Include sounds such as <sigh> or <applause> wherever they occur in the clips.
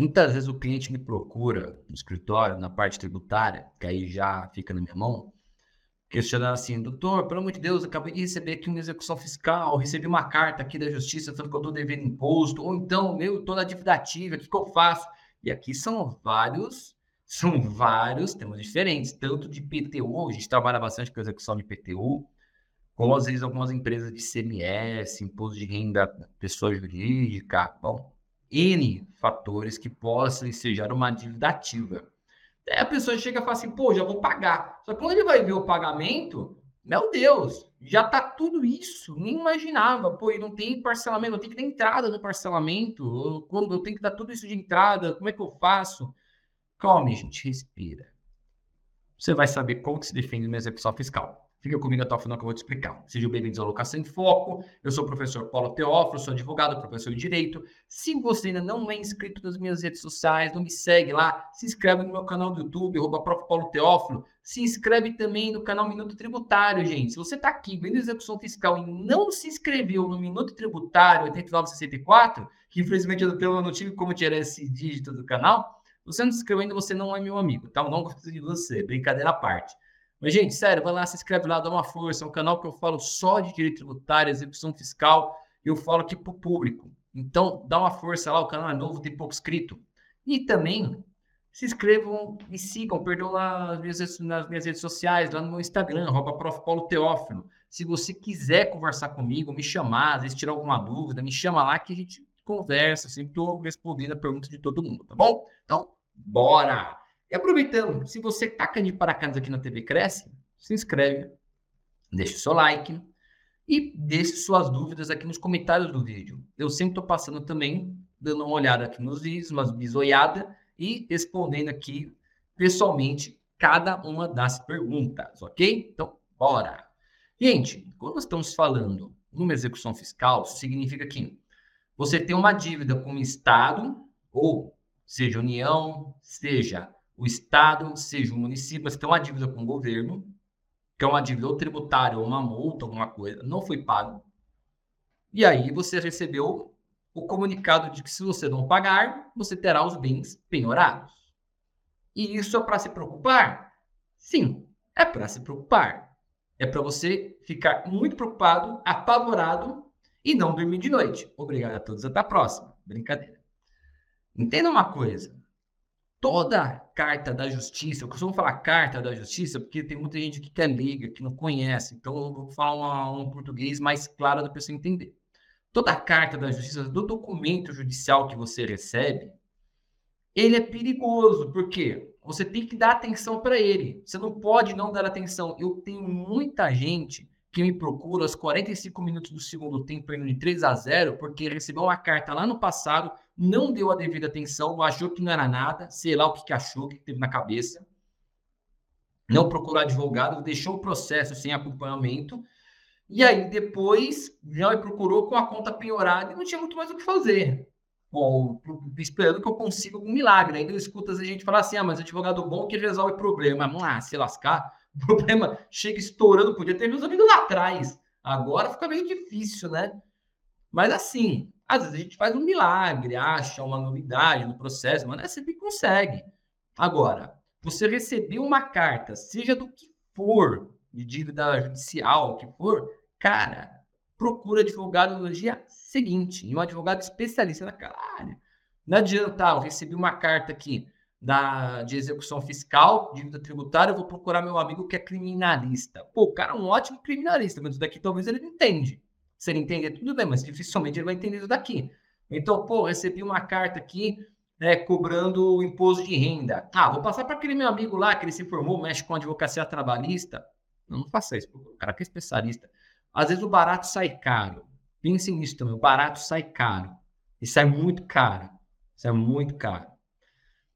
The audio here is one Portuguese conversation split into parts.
Muitas vezes o cliente me procura no escritório, na parte tributária, que aí já fica na minha mão, questionando assim, doutor, pelo amor de Deus, acabei de receber aqui uma execução fiscal, recebi uma carta aqui da justiça falando que eu estou devendo imposto, ou então, meu, estou na dívida ativa, o que, que eu faço? E aqui são vários, <laughs> são vários temas diferentes, tanto de PTU, a gente trabalha bastante com execução de PTU, como às vezes algumas empresas de CMS, imposto de renda pessoa jurídica, bom, N fatores que possam ensejar uma dívida ativa. Aí a pessoa chega e fala assim, pô, já vou pagar. Só que quando ele vai ver o pagamento, meu Deus, já tá tudo isso, nem imaginava. Pô, e não tem parcelamento, não tem que dar entrada no parcelamento. Quando eu tenho que dar tudo isso de entrada, como é que eu faço? Calma, gente, respira. Você vai saber como que se defende uma execução fiscal. Fica comigo até o final que eu vou te explicar. Sejam bem-vindos ao Locação em Foco. Eu sou o professor Paulo Teófilo, sou advogado, professor de Direito. Se você ainda não é inscrito nas minhas redes sociais, não me segue lá, se inscreve no meu canal do YouTube, arroba Prof. Paulo Teófilo. Se inscreve também no canal Minuto Tributário, gente. Se você está aqui vendo execução fiscal e não se inscreveu no Minuto Tributário 8964, que infelizmente eu não tive como tirar esse dígito do canal, você não se inscreveu ainda, você não é meu amigo, tá? Eu não gosto de você, brincadeira à parte. Mas, gente, sério, vai lá, se inscreve lá, dá uma força. É um canal que eu falo só de direito tributário, execução fiscal. Eu falo aqui para o público. Então, dá uma força lá, o canal é novo, tem pouco inscrito. E também se inscrevam e sigam, perdão, lá nas minhas, nas minhas redes sociais, lá no meu Instagram, arroba Prof. Paulo Teófilo. Se você quiser conversar comigo, me chamar, às vezes tirar alguma dúvida, me chama lá que a gente conversa, sempre estou respondendo a pergunta de todo mundo, tá bom? Então, bora! E aproveitando, se você taca de paraquedas aqui na TV Cresce, se inscreve, deixa o seu like e deixe suas dúvidas aqui nos comentários do vídeo. Eu sempre estou passando também, dando uma olhada aqui nos vídeos, umas bisoiadas e respondendo aqui pessoalmente cada uma das perguntas, ok? Então, bora! Gente, quando nós estamos falando numa execução fiscal, significa que você tem uma dívida com o Estado, ou seja União, seja o Estado, seja o município, você tem uma dívida com o governo, que é uma dívida ou tributária ou uma multa, alguma coisa, não foi pago. E aí você recebeu o comunicado de que se você não pagar, você terá os bens penhorados. E isso é para se preocupar? Sim, é para se preocupar. É para você ficar muito preocupado, apavorado e não dormir de noite. Obrigado a todos, até a próxima. Brincadeira. Entenda uma coisa toda carta da justiça, eu costumo falar carta da justiça porque tem muita gente que quer liga, que não conhece, então eu vou falar um, um português mais claro da pessoa entender. Toda carta da justiça, do documento judicial que você recebe, ele é perigoso, porque você tem que dar atenção para ele. Você não pode não dar atenção. Eu tenho muita gente que me procura aos 45 minutos do segundo tempo, indo de 3 a 0, porque recebeu uma carta lá no passado não deu a devida atenção, achou que não era nada, sei lá o que, que achou, o que teve na cabeça, não procurou advogado, deixou o processo sem acompanhamento, e aí depois já procurou com a conta penhorada e não tinha muito mais o que fazer. Bom, esperando que eu consiga algum milagre. Ainda escuto a gente falar assim: ah, mas advogado bom que resolve problema. Vamos lá, se lascar. O <laughs> problema chega estourando, podia ter resolvido lá atrás. Agora fica meio difícil, né? Mas assim, às vezes a gente faz um milagre, acha uma novidade no processo, mas não é sempre consegue. Agora, você recebeu uma carta, seja do que for, de dívida judicial, o que for, cara, procura advogado no dia seguinte, e um advogado especialista naquela área. Não adianta, ah, eu recebi uma carta aqui da, de execução fiscal, dívida tributária, eu vou procurar meu amigo que é criminalista. Pô, o cara é um ótimo criminalista, mas daqui talvez ele não entende. Se ele entender, tudo bem, mas dificilmente ele vai entender isso daqui. Então, pô, recebi uma carta aqui né, cobrando o imposto de renda. Ah, vou passar para aquele meu amigo lá que ele se formou, mexe com advocacia trabalhista. Não, não faça isso, o cara que é especialista. Às vezes o barato sai caro. Pensem nisso também, o barato sai caro. E sai muito caro. Sai muito caro.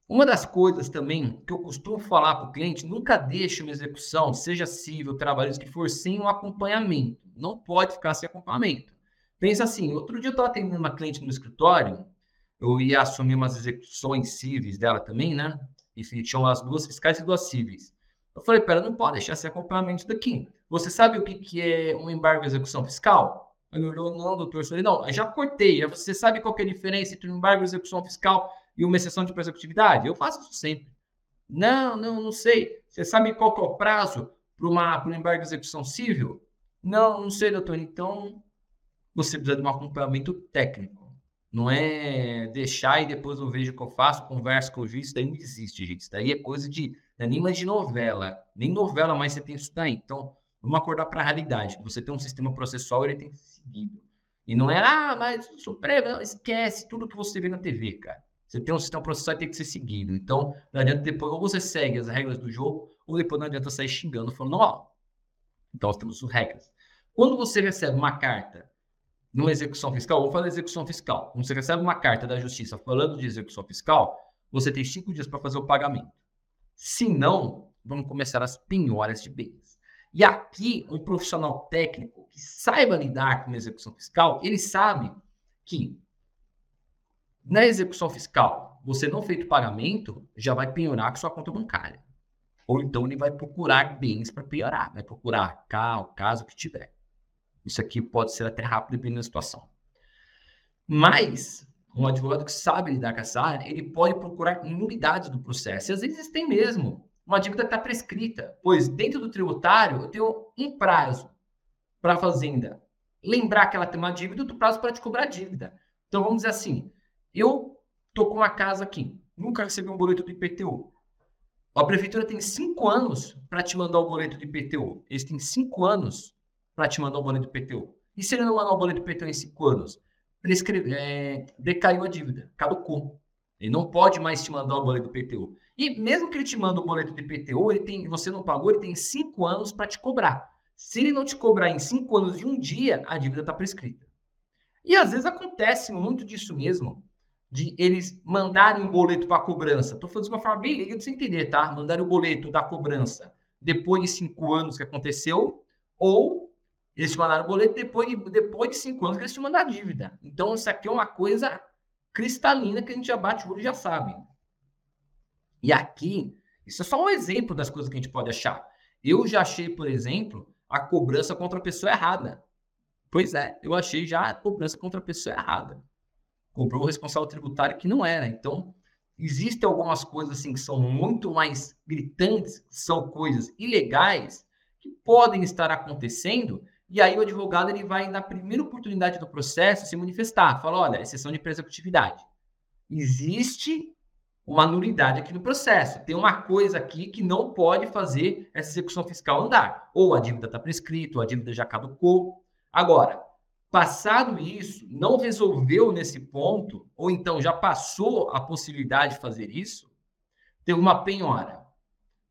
Uma das coisas também que eu costumo falar para o cliente, nunca deixe uma execução, seja civil, trabalhista, que for sem um acompanhamento não pode ficar sem acompanhamento. Pensa assim, outro dia eu estava atendendo uma cliente no escritório, eu ia assumir umas execuções cíveis dela também, né? E tinham as duas fiscais e duas cíveis. Eu falei, pera, não pode deixar sem acompanhamento daqui. Você sabe o que, que é um embargo de execução fiscal? Ele olhou, não, doutor. Eu falei, não, já cortei. Você sabe qual é a diferença entre um embargo de execução fiscal e uma exceção de prazo de executividade? Eu faço isso sempre. Não, não, não sei. Você sabe qual é o prazo para uma, um embargo de execução civil? Não, não sei, doutor. Então, você precisa de um acompanhamento técnico. Não é deixar e depois eu vejo o que eu faço, converso com o juiz. Isso daí não existe, gente. Isso daí é coisa de. Não é nem mais de novela. Nem novela mais você tem isso daí. Então, vamos acordar para a realidade. Você tem um sistema processual, ele tem que ser seguido. E não é, ah, mas o Supremo, esquece tudo que você vê na TV, cara. Você tem um sistema processual que tem que ser seguido. Então, não adianta depois, ou você segue as regras do jogo, ou depois não adianta sair xingando, falando, não, Então, nós temos regras. Quando você recebe uma carta numa execução fiscal, vou falar execução fiscal. Quando você recebe uma carta da justiça falando de execução fiscal, você tem cinco dias para fazer o pagamento. Se não, vamos começar as penhoras de bens. E aqui, um profissional técnico que saiba lidar com execução fiscal, ele sabe que na execução fiscal, você não feito pagamento, já vai penhorar com sua conta bancária. Ou então ele vai procurar bens para penhorar, vai procurar cá, o caso que tiver. Isso aqui pode ser até rápido dependendo da situação. Mas um advogado que sabe lidar com essa área, ele pode procurar nulidades do processo. E às vezes tem mesmo. Uma dívida está prescrita, pois dentro do tributário eu tenho um prazo para a fazenda lembrar que ela tem uma dívida outro prazo para te cobrar a dívida. Então vamos dizer assim, eu estou com uma casa aqui, nunca recebi um boleto do IPTU. A prefeitura tem cinco anos para te mandar o boleto do IPTU. Eles têm cinco anos para te mandar o boleto do IPTU. E se ele não mandar o boleto do IPTU em cinco anos? Prescreve, é, decaiu a dívida, caducou. Ele não pode mais te mandar o boleto do IPTU. E mesmo que ele te manda o boleto do IPTU, ele tem, você não pagou, ele tem cinco anos para te cobrar. Se ele não te cobrar em cinco anos e um dia, a dívida está prescrita. E às vezes acontece muito disso mesmo, de eles mandarem um boleto para cobrança. Estou falando de uma forma bem legal de você entender, tá? Mandarem o boleto da cobrança depois de cinco anos que aconteceu, ou eles te mandaram o boleto depois de, depois de cinco anos que eles te mandaram a dívida. Então, isso aqui é uma coisa cristalina que a gente já bate o olho e já sabe. E aqui, isso é só um exemplo das coisas que a gente pode achar. Eu já achei, por exemplo, a cobrança contra a pessoa errada. Pois é, eu achei já a cobrança contra a pessoa errada. Cobrou o responsável tributário que não era. Então, existem algumas coisas assim que são muito mais gritantes, que são coisas ilegais, que podem estar acontecendo e aí o advogado ele vai, na primeira oportunidade do processo, se manifestar. Fala, olha, exceção de executividade. Existe uma nulidade aqui no processo. Tem uma coisa aqui que não pode fazer essa execução fiscal andar. Ou a dívida está prescrita, ou a dívida já caducou. Agora, passado isso, não resolveu nesse ponto, ou então já passou a possibilidade de fazer isso, tem uma penhora.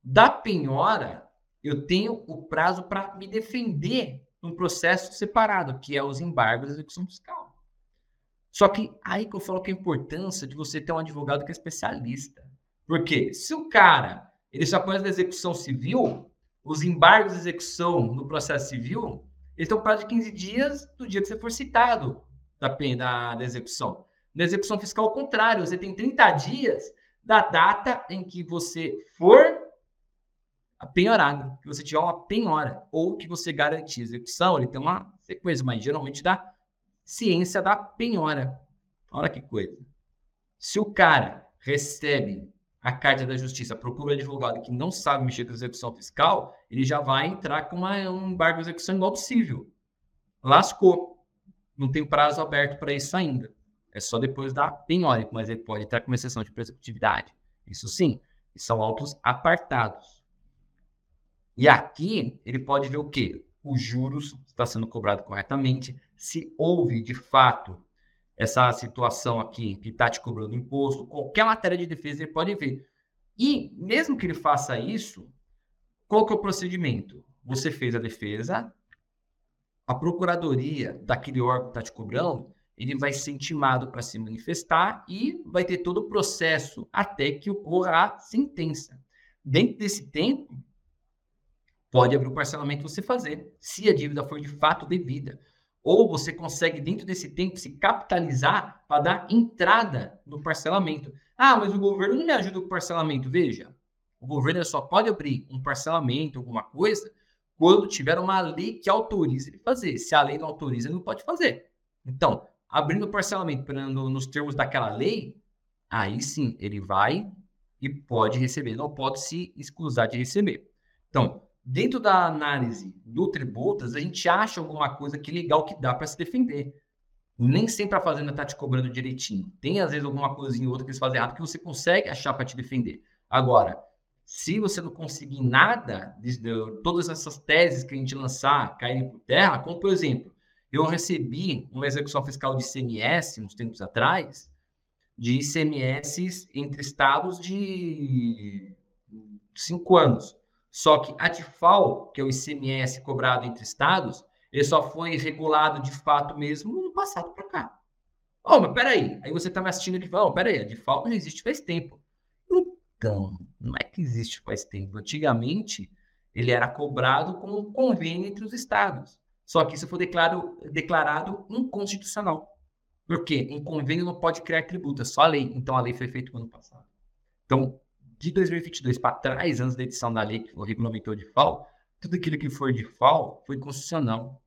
Da penhora, eu tenho o prazo para me defender num processo separado, que é os embargos da execução fiscal. Só que aí que eu falo que a importância de você ter um advogado que é especialista. Porque se o cara ele só conhece da execução civil, os embargos de execução no processo civil, eles estão prazo de 15 dias do dia que você for citado da, da, da execução. Na execução fiscal, ao contrário, você tem 30 dias da data em que você for penhorado, que você tiver uma penhora, ou que você garantir execução, ele tem uma sequência, mas geralmente da ciência da penhora. Olha que coisa. Se o cara recebe a carta da justiça, procura advogado que não sabe mexer com execução fiscal, ele já vai entrar com uma, um embargo de execução igual possível. Lascou. Não tem prazo aberto para isso ainda. É só depois da penhora, mas ele pode entrar com uma exceção de executividade. Isso sim, são autos apartados. E aqui ele pode ver o quê? Os juros está sendo cobrado corretamente, se houve de fato essa situação aqui que está te cobrando imposto, qualquer matéria de defesa ele pode ver. E mesmo que ele faça isso, qual que é o procedimento? Você fez a defesa, a procuradoria daquele órgão que está te cobrando, ele vai ser intimado para se manifestar e vai ter todo o processo até que ocorra a sentença. Dentro desse tempo, pode abrir o parcelamento você fazer, se a dívida for de fato devida. Ou você consegue, dentro desse tempo, se capitalizar para dar entrada no parcelamento. Ah, mas o governo não me ajuda com o parcelamento. Veja, o governo só pode abrir um parcelamento, alguma coisa, quando tiver uma lei que autorize ele fazer. Se a lei não autoriza, ele não pode fazer. Então, abrindo o parcelamento nos termos daquela lei, aí sim ele vai e pode receber, não pode se excusar de receber. Então, dentro da análise do tributas, a gente acha alguma coisa que legal que dá para se defender. Nem sempre a fazenda está te cobrando direitinho. Tem, às vezes, alguma coisinha ou outra que eles fazem errado que você consegue achar para te defender. Agora, se você não conseguir nada, todas essas teses que a gente lançar caírem por terra, como por exemplo, eu recebi uma execução fiscal de ICMS uns tempos atrás, de ICMS entre estados de cinco anos. Só que a DIFAL, que é o ICMS cobrado entre estados, ele só foi regulado de fato mesmo no passado para cá. Oh, mas peraí. Aí você está me assistindo e fala, oh, peraí, a DIFAL não existe faz tempo. Então, não é que existe faz tempo. Antigamente, ele era cobrado com um convênio entre os estados. Só que isso foi declarado, declarado inconstitucional. Por quê? Um convênio não pode criar tributo, é só a lei. Então, a lei foi feita no ano passado. Então, de 2022 para trás, antes da edição da lei que regulamentou de FAO, tudo aquilo que for de FAO foi constitucional.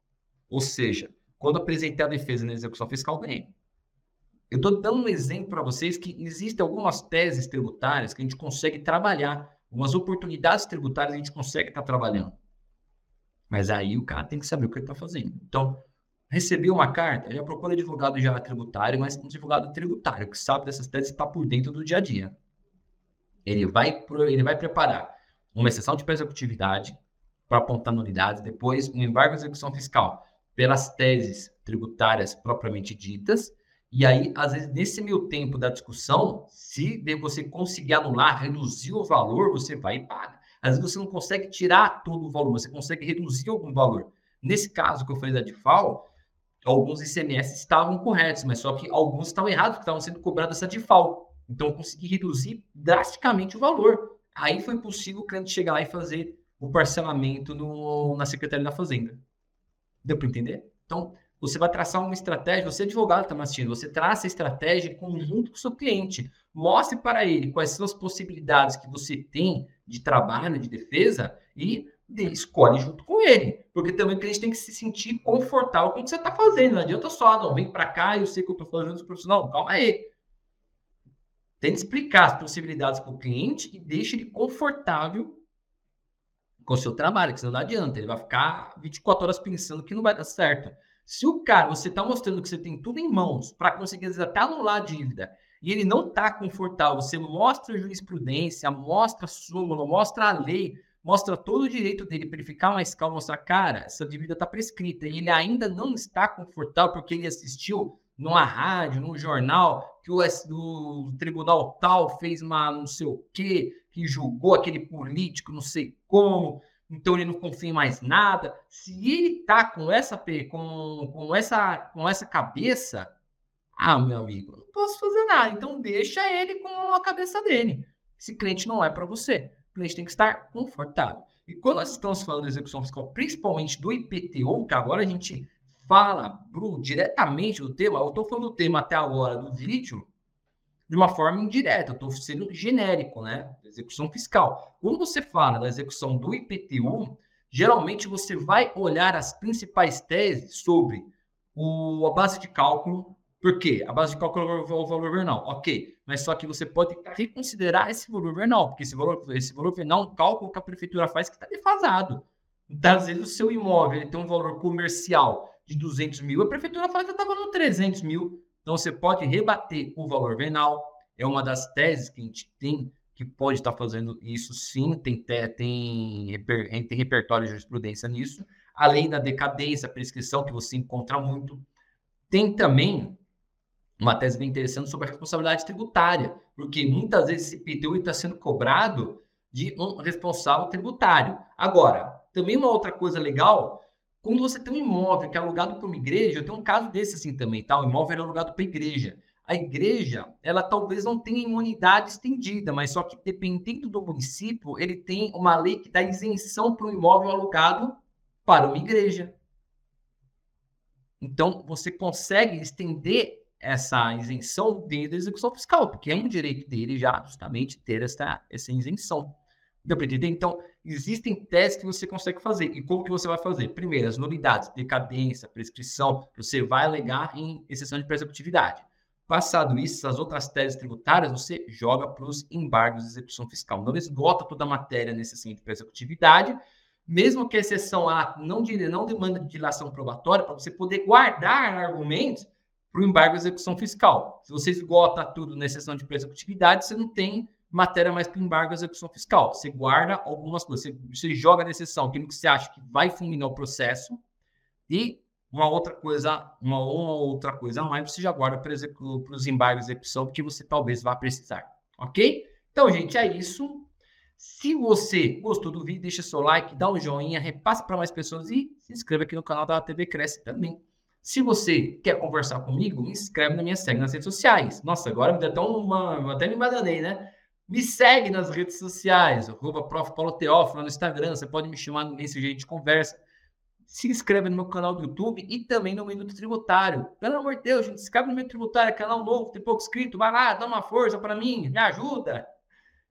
Ou seja, quando apresentei a defesa na execução fiscal, ganhei. Eu estou dando um exemplo para vocês que existem algumas teses tributárias que a gente consegue trabalhar, algumas oportunidades tributárias a gente consegue estar tá trabalhando. Mas aí o cara tem que saber o que ele está fazendo. Então, recebi uma carta, já procura advogado já tributário, mas um advogado tributário que sabe dessas teses está por dentro do dia a dia. Ele vai, ele vai preparar uma exceção de executividade para apontar nulidades, depois um embargo de execução fiscal pelas teses tributárias propriamente ditas, e aí, às vezes, nesse meio tempo da discussão, se você conseguir anular, reduzir o valor, você vai e paga. Às vezes você não consegue tirar todo o valor, você consegue reduzir algum valor. Nesse caso que eu falei da DIFAL, alguns ICMS estavam corretos, mas só que alguns estavam errados, que estavam sendo cobrados essa DIFAL. Então, eu consegui reduzir drasticamente o valor. Aí foi possível o cliente chegar lá e fazer o parcelamento no, na Secretaria da Fazenda. Deu para entender? Então, você vai traçar uma estratégia, você é advogado está assistindo, você traça a estratégia em conjunto com o seu cliente. Mostre para ele quais são as possibilidades que você tem de trabalho, de defesa, e escolhe junto com ele. Porque também o cliente tem que se sentir confortável com o que você está fazendo. Não adianta só, não, vem para cá, eu sei que eu estou fazendo isso profissional. Calma aí. Tente explicar as possibilidades para o cliente e deixe ele confortável com o seu trabalho, que senão não adianta. Ele vai ficar 24 horas pensando que não vai dar certo. Se o cara, você está mostrando que você tem tudo em mãos para conseguir até anular a dívida e ele não está confortável, você mostra a jurisprudência, mostra a súmula, mostra a lei, mostra todo o direito dele para ele ficar mais calmo, mostrar, cara, essa dívida está prescrita e ele ainda não está confortável porque ele assistiu numa rádio, num jornal, que o, o tribunal tal fez uma não sei o quê, que julgou aquele político, não sei como, então ele não confia em mais nada. Se ele tá com essa com, com essa com essa cabeça, ah, meu amigo, não posso fazer nada. Então deixa ele com a cabeça dele. Esse cliente não é para você. O cliente tem que estar confortável. E quando nós estamos falando de execução fiscal, principalmente do IPTU, que agora a gente fala, Bruno, diretamente do tema, eu estou falando do tema até agora do vídeo, de uma forma indireta, eu estou sendo genérico, né? Execução fiscal. Quando você fala da execução do IPTU, geralmente você vai olhar as principais teses sobre o, a base de cálculo. Por quê? A base de cálculo é o valor vernal, ok. Mas só que você pode reconsiderar esse valor vernal, porque esse valor, esse valor vernal é um cálculo que a prefeitura faz que está defasado. Então, às vezes, o seu imóvel tem um valor comercial de 200 mil, a prefeitura fala que estava no 300 mil. Então, você pode rebater o valor venal. É uma das teses que a gente tem que pode estar fazendo isso sim, tem, tem, tem repertório de jurisprudência nisso. Além da decadência, prescrição, que você encontra muito. Tem também uma tese bem interessante sobre a responsabilidade tributária, porque muitas vezes esse IPTU está sendo cobrado de um responsável tributário. Agora, também uma outra coisa legal quando você tem um imóvel que é alugado para uma igreja, eu tenho um caso desse assim também, tá? O imóvel era alugado para a igreja. A igreja, ela talvez não tenha imunidade estendida, mas só que dependendo do município, ele tem uma lei que dá isenção para o imóvel alugado para uma igreja. Então, você consegue estender essa isenção dentro da execução fiscal, porque é um direito dele já justamente ter essa, essa isenção. Deu para entender? Então, existem testes que você consegue fazer. E como que você vai fazer? Primeiro, as nulidades, decadência, prescrição, você vai alegar em exceção de executividade. Passado isso, as outras teses tributárias, você joga para os embargos de execução fiscal. Não esgota toda a matéria necessária para executividade, mesmo que a exceção A não, de, não demanda de dilação probatória, para você poder guardar argumentos para o embargo de execução fiscal. Se você esgota tudo na exceção de executividade, você não tem matéria mais para embargo de execução fiscal. Você guarda algumas coisas, você, você joga na exceção aquilo que você acha que vai fulminar o processo e uma outra coisa, uma, outra coisa a mais, você já guarda para os embargos de execução, que você talvez vá precisar. Ok? Então, gente, é isso. Se você gostou do vídeo, deixa seu like, dá um joinha, repasse para mais pessoas e se inscreva aqui no canal da TV Cresce também. Se você quer conversar comigo, me inscreve na minha segue nas redes sociais. Nossa, agora me deu até uma. Até me bananei, né? Me segue nas redes sociais, arroba Prof. Paulo Teófilo no Instagram. Você pode me chamar nesse jeito de conversa se inscreve no meu canal do YouTube e também no Minuto Tributário. Pelo amor de Deus, gente, se inscreve no Minuto Tributário, canal novo, tem pouco inscrito, vai lá, dá uma força para mim, me ajuda.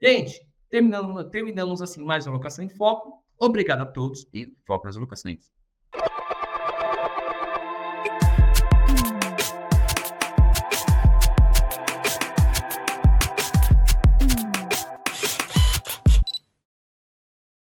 Gente, terminamos, terminamos assim mais uma locação em foco. Obrigado a todos e foco nas locações.